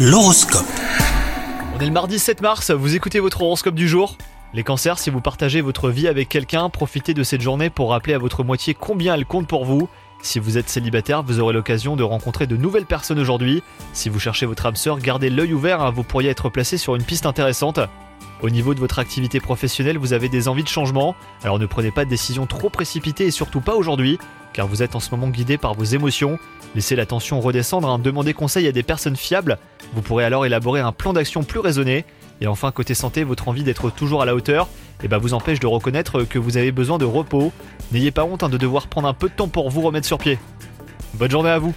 L'horoscope. On est le mardi 7 mars, vous écoutez votre horoscope du jour? Les cancers, si vous partagez votre vie avec quelqu'un, profitez de cette journée pour rappeler à votre moitié combien elle compte pour vous. Si vous êtes célibataire, vous aurez l'occasion de rencontrer de nouvelles personnes aujourd'hui. Si vous cherchez votre âme sœur, gardez l'œil ouvert, hein, vous pourriez être placé sur une piste intéressante. Au niveau de votre activité professionnelle, vous avez des envies de changement, alors ne prenez pas de décisions trop précipitées et surtout pas aujourd'hui, car vous êtes en ce moment guidé par vos émotions. Laissez la tension redescendre, hein, demandez conseil à des personnes fiables, vous pourrez alors élaborer un plan d'action plus raisonné. Et enfin, côté santé, votre envie d'être toujours à la hauteur eh ben, vous empêche de reconnaître que vous avez besoin de repos. N'ayez pas honte hein, de devoir prendre un peu de temps pour vous remettre sur pied. Bonne journée à vous